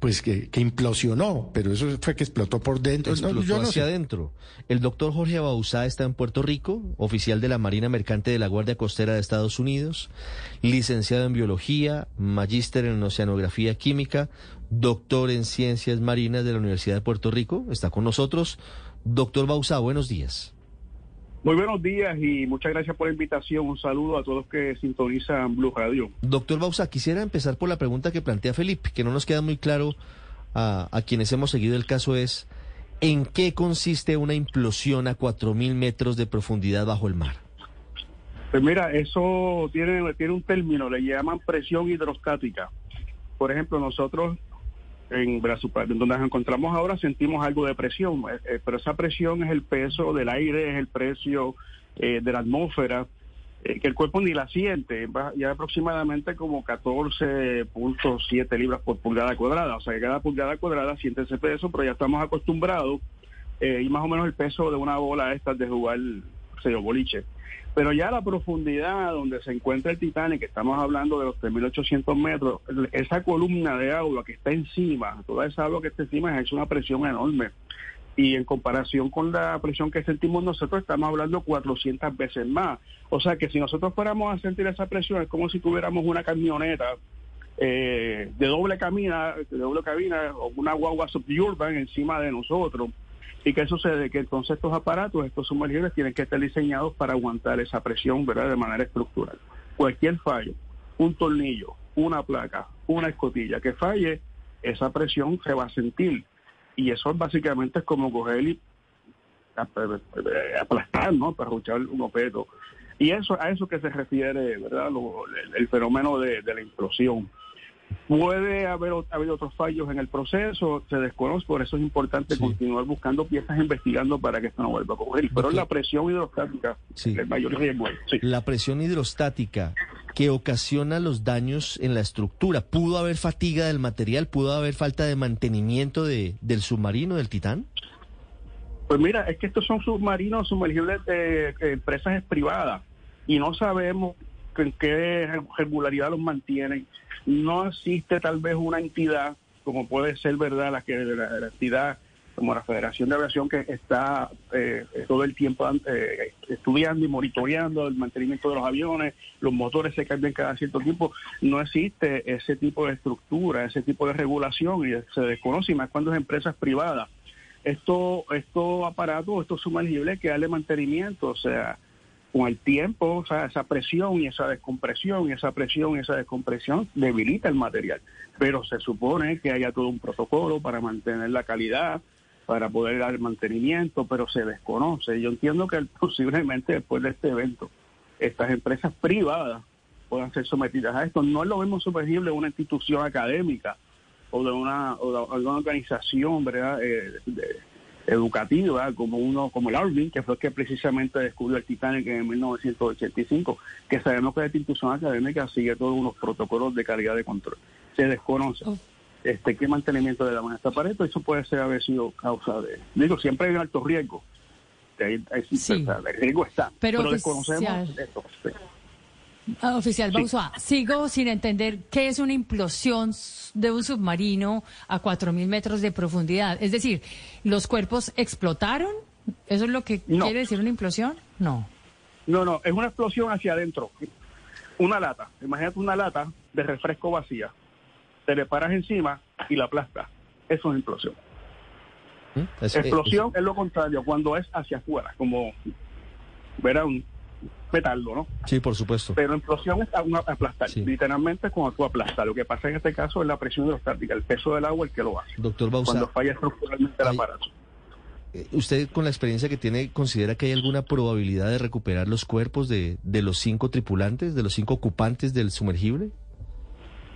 Pues que, que implosionó, pero eso fue que explotó por dentro. No, explotó yo no hacia sé. adentro. El doctor Jorge Bauzá está en Puerto Rico, oficial de la Marina Mercante de la Guardia Costera de Estados Unidos, licenciado en biología, magíster en oceanografía química, doctor en ciencias marinas de la Universidad de Puerto Rico. Está con nosotros. Doctor Bauzá, buenos días. Muy buenos días y muchas gracias por la invitación. Un saludo a todos que sintonizan Blue Radio. Doctor Bauzá, quisiera empezar por la pregunta que plantea Felipe, que no nos queda muy claro a, a quienes hemos seguido el caso es, ¿en qué consiste una implosión a 4.000 metros de profundidad bajo el mar? Pues mira, eso tiene, tiene un término, le llaman presión hidrostática. Por ejemplo, nosotros en donde nos encontramos ahora sentimos algo de presión, eh, eh, pero esa presión es el peso del aire, es el precio eh, de la atmósfera, que el cuerpo ni la siente, ya aproximadamente como 14.7 libras por pulgada cuadrada, o sea que cada pulgada cuadrada siente ese peso, pero ya estamos acostumbrados y más o menos el peso de una bola estas de jugar, boliche. Pero ya la profundidad donde se encuentra el Titanic, que estamos hablando de los 3.800 metros, esa columna de agua que está encima, toda esa agua que está encima es una presión enorme. Y en comparación con la presión que sentimos nosotros, estamos hablando 400 veces más. O sea que si nosotros fuéramos a sentir esa presión, es como si tuviéramos una camioneta eh, de doble cabina, de doble cabina o una guagua suburban encima de nosotros. ¿Y qué sucede? Que entonces estos aparatos, estos sumergibles, tienen que estar diseñados para aguantar esa presión, ¿verdad? De manera estructural. Cualquier fallo, un tornillo, una placa, una escotilla que falle, esa presión se va a sentir. Y eso básicamente es como coger y aplastar, ¿no? Para escuchar un objeto. Y eso a eso que se refiere, ¿verdad? El fenómeno de, de la implosión. Puede haber habido otros fallos en el proceso, se desconoce, por eso es importante Sí. continuar buscando piezas, investigando para que esto no vuelva a ocurrir. Pero la presión hidrostática, Sí. el mayor riesgo. Sí. La presión hidrostática que ocasiona los daños en la estructura. ¿Pudo haber fatiga del material? ¿Pudo haber falta de mantenimiento de, del submarino, del Titán? Pues mira, es que estos son submarinos sumergibles de eh, empresas privadas y no sabemos en qué regularidad los mantienen. No existe tal vez una entidad, como puede ser, ¿verdad?, la que la, entidad como la Federación de Aviación que está eh, todo el tiempo eh, estudiando y monitoreando el mantenimiento de los aviones, los motores se cambian cada cierto tiempo. No existe ese tipo de estructura, ese tipo de regulación y se desconoce, y más cuando es empresas privadas estos estos aparatos, estos sumergibles, que darle mantenimiento, o sea, con el tiempo, o sea, esa presión y esa descompresión, y esa presión y esa descompresión debilita el material. Pero se supone que haya todo un protocolo para mantener la calidad, para poder dar mantenimiento, pero se desconoce. Yo entiendo que posiblemente después de este evento, estas empresas privadas puedan ser sometidas a esto. No lo mismo sumergible una institución académica o de una, o de alguna organización ¿verdad? Eh, de- educativa como uno como el Arvin, que fue el que precisamente descubrió el Titanic en 1985, que sabemos que esta institución académica sigue todos unos protocolos de calidad de control. Se desconoce Oh. este qué mantenimiento le daban a este aparato, eso puede ser haber sido causa de... Digo, siempre hay un alto riesgo. Ahí- ahí sí, sea, el riesgo está, Pero desconocemos esto. sí. Ah, Oficial Sí. Bausá, sigo sin entender qué es una implosión de un submarino a 4.000 metros de profundidad. Es decir, ¿los cuerpos explotaron? ¿Eso es lo que No. quiere decir una implosión? No. No, no, es una explosión hacia adentro. Una lata, imagínate una lata de refresco vacía. Te le paras encima y la aplastas. Eso es implosión. Es- eh, Explosión es lo contrario, cuando es hacia afuera, como ver un petardo, ¿no? Sí, por supuesto. Pero implosión es a- una- aplastar. Sí. Literalmente cuando tú aplastas. Lo que pasa en este caso es la presión hidrostática, el peso del agua el que lo hace. Doctor Cuando Bauzá, falla estructuralmente el Ay. aparato. eh, ¿usted con la experiencia que tiene considera que hay alguna probabilidad de recuperar los cuerpos de, de los cinco tripulantes, de los cinco ocupantes del sumergible?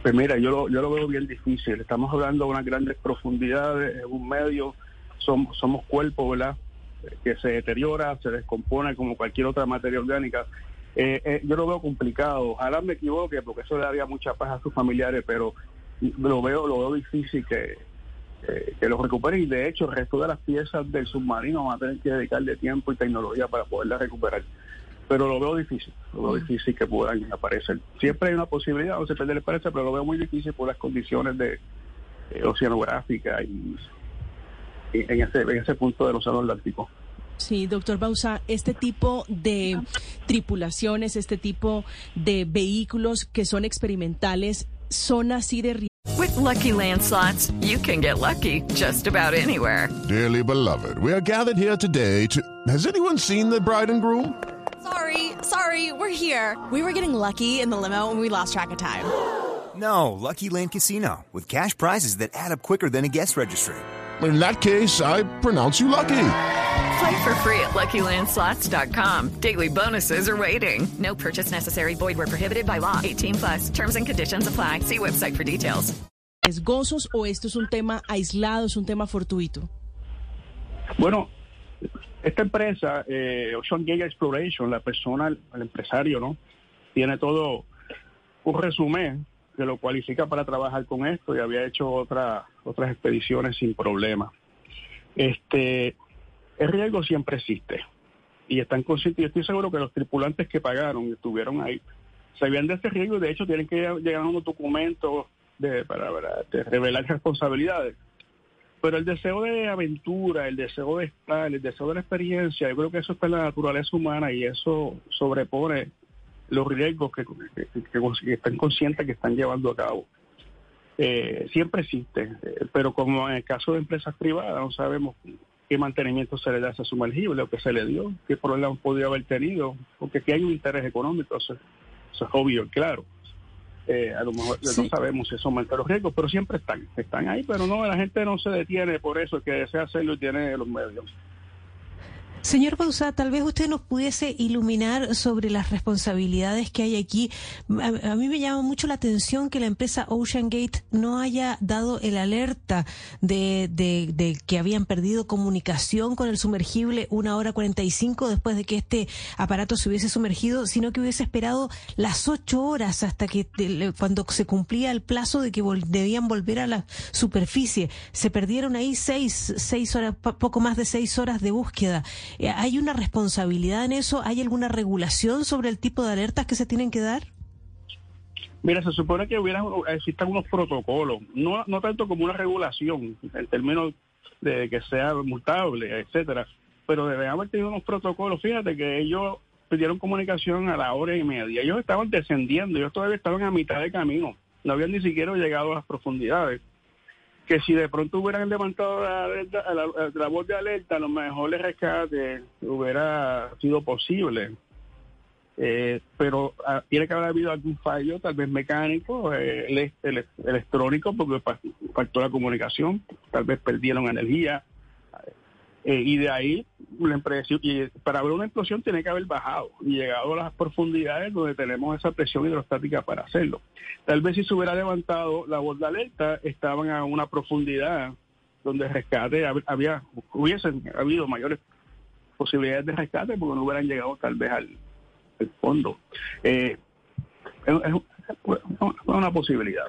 Pues mira, yo lo, yo lo veo bien difícil. Estamos hablando de unas grandes profundidades, en un medio, somos, somos cuerpos, ¿verdad? Que se deteriora, se descompone como cualquier otra materia orgánica. Eh, eh, yo lo veo complicado. Ojalá me equivoque, porque eso le daría mucha paz a sus familiares, pero lo veo, lo veo difícil que, eh, que los recuperen. Y de hecho, el resto de las piezas del submarino van a tener que dedicarle tiempo y tecnología para poderlas recuperar pero lo veo difícil, lo veo difícil que puedan aparecer. Siempre hay una posibilidad, no se pierde la esperanza, pero lo veo muy difícil por las condiciones de eh, oceanográfica y, y en, ese, en ese punto del océano Atlántico. Sí, doctor Bausa, este tipo de tripulaciones, este tipo de vehículos que son experimentales, son así de With lucky landslots, you can get lucky just about anywhere. Dearly beloved, we are gathered here today to. Has anyone seen the bride and groom? Sorry, sorry, we're here. We were getting lucky in the limo and we lost track of time. No, Lucky Land Casino, with cash prizes that add up quicker than a guest registry. In that case, I pronounce you lucky. Play for free at LuckyLandSlots.com. Daily bonuses are waiting. No purchase necessary. Void where prohibited by law. 18 plus. Terms and conditions apply. See website for details. ¿Es gozos o esto es un tema aislado, es un tema fortuito? Bueno, esta empresa, eh, Ocean Gate Exploration, la persona, el empresario, ¿no? Tiene todo un resumen que lo cualifica para trabajar con esto y había hecho otra, otras expediciones sin problema. Este, el riesgo siempre existe y están conscientes. Yo estoy seguro que los tripulantes que pagaron y estuvieron ahí sabían de ese riesgo y de hecho tienen que llegar a unos documentos de, para, para revelar responsabilidades. Pero el deseo de aventura, el deseo de estar, el deseo de la experiencia, yo creo que eso está en la naturaleza humana y eso sobrepone los riesgos que, que, que- que están conscientes que están llevando a cabo. Eh, siempre existe, eh, pero como en el caso de empresas privadas, no sabemos qué mantenimiento se le da a ese sumergible o qué se le dio, qué problemas podría haber tenido, porque aquí hay un interés económico, eso, eso es obvio y claro. Eh, a lo mejor no sabemos si eso aumenta los riesgos, pero siempre están, están ahí, pero no, la gente no se detiene por eso, el que desea hacerlo y tiene los medios. Señor Bausá, tal vez usted nos pudiese iluminar sobre las responsabilidades que hay aquí. A, mí me llama mucho la atención que la empresa Ocean Gate no haya dado el alerta de, de- que habían perdido comunicación con el sumergible una hora 45 después de que este aparato se hubiese sumergido, sino que hubiese esperado las ocho horas hasta que cuando se cumplía el plazo de que debían volver a la superficie. Se perdieron ahí seis, seis horas, po- poco más de seis horas de búsqueda. Eh, ¿Hay una responsabilidad en eso? ¿Hay alguna regulación sobre el tipo de alertas que se tienen que dar? Mira, se supone que hubiera, existan unos protocolos, no, no tanto como una regulación, en términos de que sea multable, etcétera, pero deben haber tenido unos protocolos. Fíjate que ellos pidieron comunicación a la hora y media. Ellos estaban descendiendo, ellos todavía estaban a mitad de camino, no habían ni siquiera llegado a las profundidades. Que si de pronto hubieran levantado la, alerta- la, voz de alerta, lo mejor el rescate hubiera sido posible. Eh, pero ah, tiene que haber habido algún fallo, tal vez mecánico, eh, ele- ele- electrónico, porque faltó la comunicación, tal vez perdieron energía. Eh, y de ahí, la empresa, y para haber una explosión tiene que haber bajado y llegado a las profundidades donde tenemos esa presión hidrostática para hacerlo. Tal vez si se hubiera levantado la de alerta, estaban a una profundidad donde rescate hab- había, hubiesen habido mayores posibilidades de rescate porque no hubieran llegado tal vez al, fondo. Eh, es- es una posibilidad.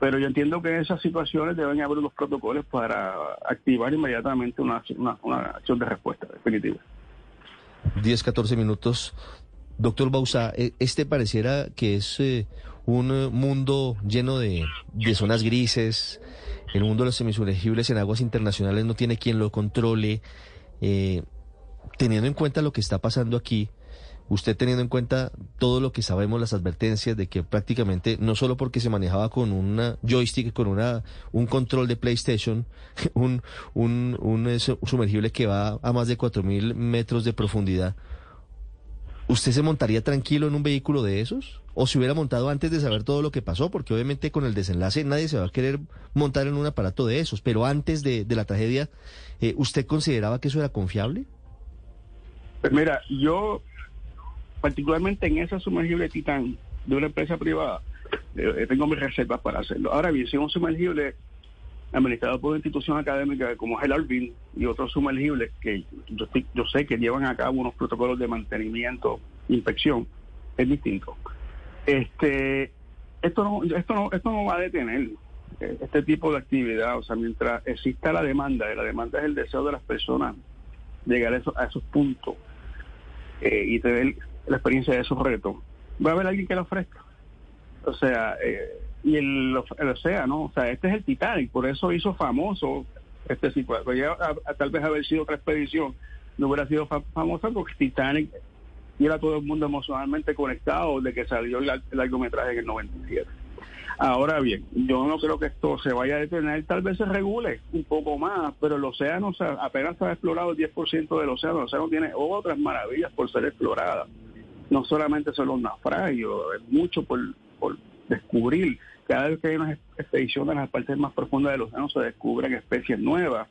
Pero yo entiendo que en esas situaciones deben haber unos protocolos para activar inmediatamente una, una, una acción de respuesta definitiva. 10, 14 minutos. Doctor Bausa, eh, este pareciera que es eh, un eh, mundo lleno de, de zonas grises. El mundo de los semisumergibles en aguas internacionales no tiene quien lo controle. Eh, teniendo en cuenta lo que está pasando aquí, usted teniendo en cuenta todo lo que sabemos, las advertencias de que prácticamente, no solo porque se manejaba con una joystick, con una, un control de PlayStation, un, un, un eh, su- sumergible que va a más de 4.000 metros de profundidad, ¿usted se montaría tranquilo en un vehículo de esos? ¿O se hubiera montado antes de saber todo lo que pasó? Porque obviamente con el desenlace nadie se va a querer montar en un aparato de esos, pero antes de, de la tragedia, eh, ¿usted consideraba que eso era confiable? Pues mira, yo particularmente en esa sumergible Titán de una empresa privada, eh, tengo mis reservas para hacerlo. Ahora bien, si un sumergible administrado por una institución académica como es el Alvin y otros sumergibles que yo, yo sé que llevan a cabo unos protocolos de mantenimiento, inspección, es distinto. Este, esto no, esto no, esto no va a detener eh, este tipo de actividad, o sea, mientras exista la demanda, y la demanda es el deseo de las personas llegar a esos, a esos puntos eh, y tener la experiencia de esos retos, va a haber alguien que lo ofrezca. O sea, eh, y el, océano, o sea, este es el Titanic, por eso hizo famoso este a- tal vez haber sido otra expedición, no hubiera sido fa- famosa porque Titanic y era todo el mundo emocionalmente conectado de que salió el, largometraje en el 97. Ahora bien, yo no creo que esto se vaya a detener, tal vez se regule un poco más, pero el océano apenas se ha explorado el 10% del océano, el océano tiene otras maravillas por ser explorada. No solamente son los naufragios, es mucho por, por descubrir. Cada vez que hay una expedición en las partes más profundas del océano se descubren especies nuevas.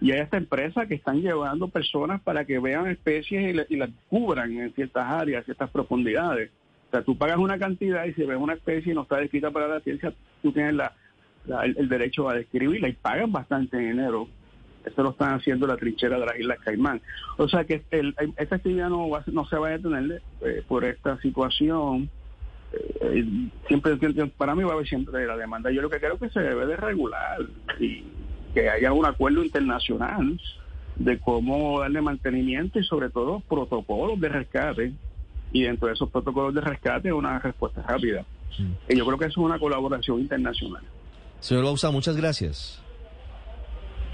Y hay esta empresa que están llevando personas para que vean especies y, y las cubran en ciertas áreas, ciertas profundidades. O sea, tú pagas una cantidad y si ves una especie y no está descrita para la ciencia, tú tienes la- el, el derecho a describirla y pagan bastante dinero. Eso lo están haciendo la trinchera de las Islas Caimán. O sea que el- esta actividad no, va a- no se va a detener eh, por esta situación. Eh, siempre para mí va a haber siempre la demanda. Yo lo que creo que se debe de regular y que haya un acuerdo internacional de cómo darle mantenimiento y sobre todo protocolos de rescate y dentro de esos protocolos de rescate una respuesta rápida. Y yo creo que eso es una colaboración internacional. Señor Bausa, muchas gracias.